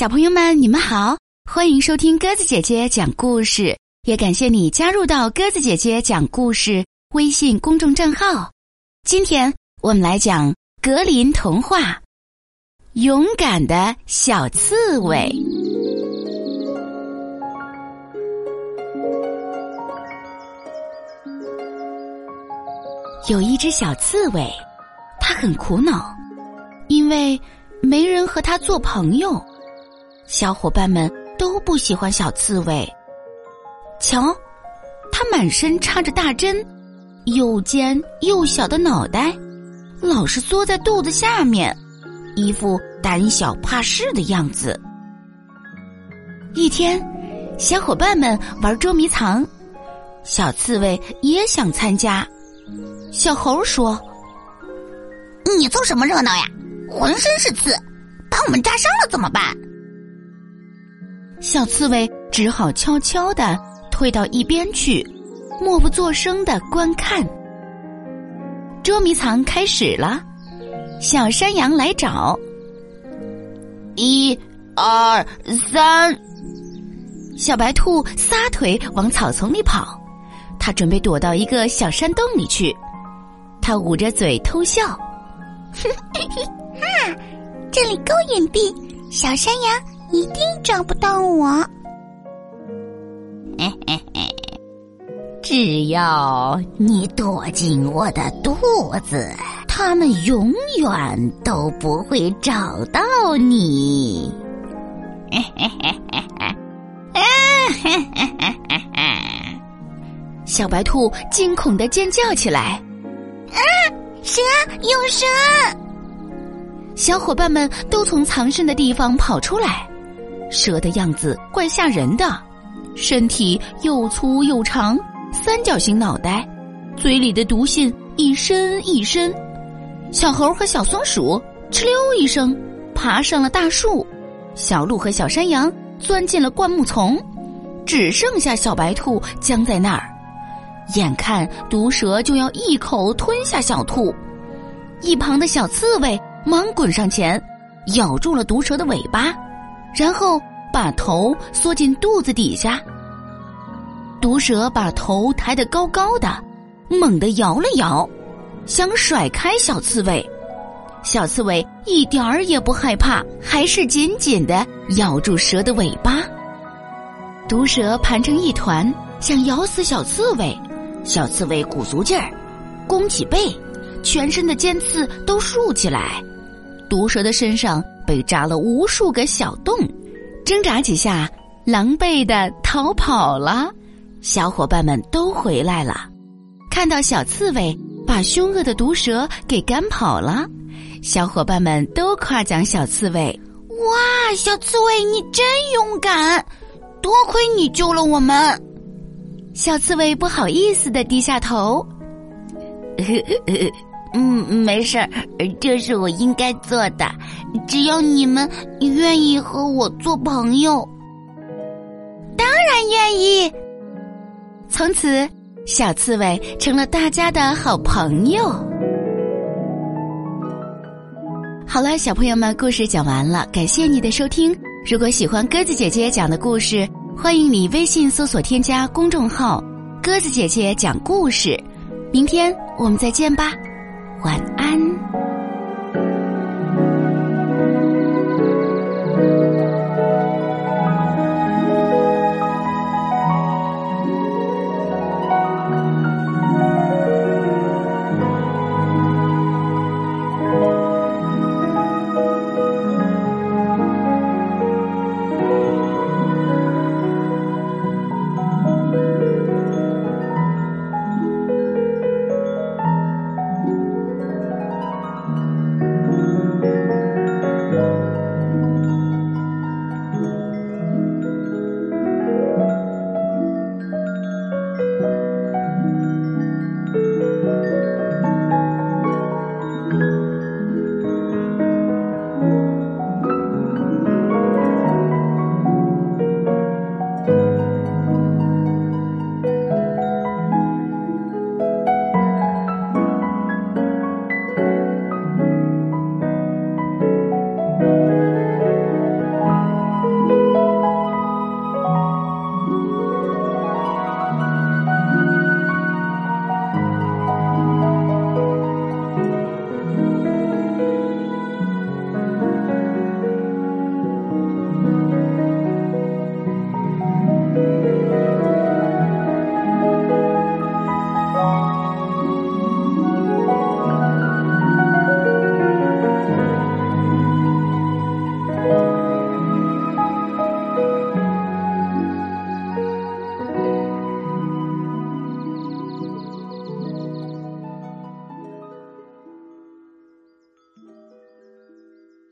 小朋友们，你们好，欢迎收听鸽子姐姐讲故事，也感谢你加入到鸽子姐姐讲故事微信公众账号。今天我们来讲格林童话《勇敢的小刺猬》。有一只小刺猬，它很苦恼，因为没人和它做朋友。小伙伴们都不喜欢小刺猬。瞧，它满身插着大针，又尖又小的脑袋，老是缩在肚子下面，一副胆小怕事的样子。一天，小伙伴们玩捉迷藏，小刺猬也想参加。小猴说：“你凑什么热闹呀？浑身是刺，把我们扎伤了怎么办？”小刺猬只好悄悄的退到一边去，默不作声的观看。捉迷藏开始了，小山羊来找。一、二、三，小白兔撒腿往草丛里跑，它准备躲到一个小山洞里去。它捂着嘴偷笑，哈，这里够隐蔽，小山羊。一定找不到我。嘿嘿嘿，只要你躲进我的肚子，他们永远都不会找到你。嘿嘿嘿嘿嘿，嘿嘿嘿嘿嘿，小白兔惊恐的尖叫起来：“啊，蛇，有蛇！”小伙伴们都从藏身的地方跑出来。蛇的样子怪吓人的，身体又粗又长，三角形脑袋，嘴里的毒信一伸一伸。小猴和小松鼠哧溜一声爬上了大树，小鹿和小山羊钻进了灌木丛，只剩下小白兔僵在那儿。眼看毒蛇就要一口吞下小兔，一旁的小刺猬忙滚上前，咬住了毒蛇的尾巴。然后把头缩进肚子底下。毒蛇把头抬得高高的，猛地摇了摇，想甩开小刺猬。小刺猬一点儿也不害怕，还是紧紧的咬住蛇的尾巴。毒蛇盘成一团，想咬死小刺猬。小刺猬鼓足劲儿，弓起背，全身的尖刺都竖起来。毒蛇的身上。被扎了无数个小洞，挣扎几下，狼狈的逃跑了。小伙伴们都回来了，看到小刺猬把凶恶的毒蛇给赶跑了，小伙伴们都夸奖小刺猬：“哇，小刺猬你真勇敢，多亏你救了我们。”小刺猬不好意思的低下头。嗯，没事儿，这是我应该做的。只要你们愿意和我做朋友，当然愿意。从此，小刺猬成了大家的好朋友。好了，小朋友们，故事讲完了，感谢你的收听。如果喜欢鸽子姐姐讲的故事，欢迎你微信搜索添加公众号“鸽子姐姐讲故事”。明天我们再见吧。晚安。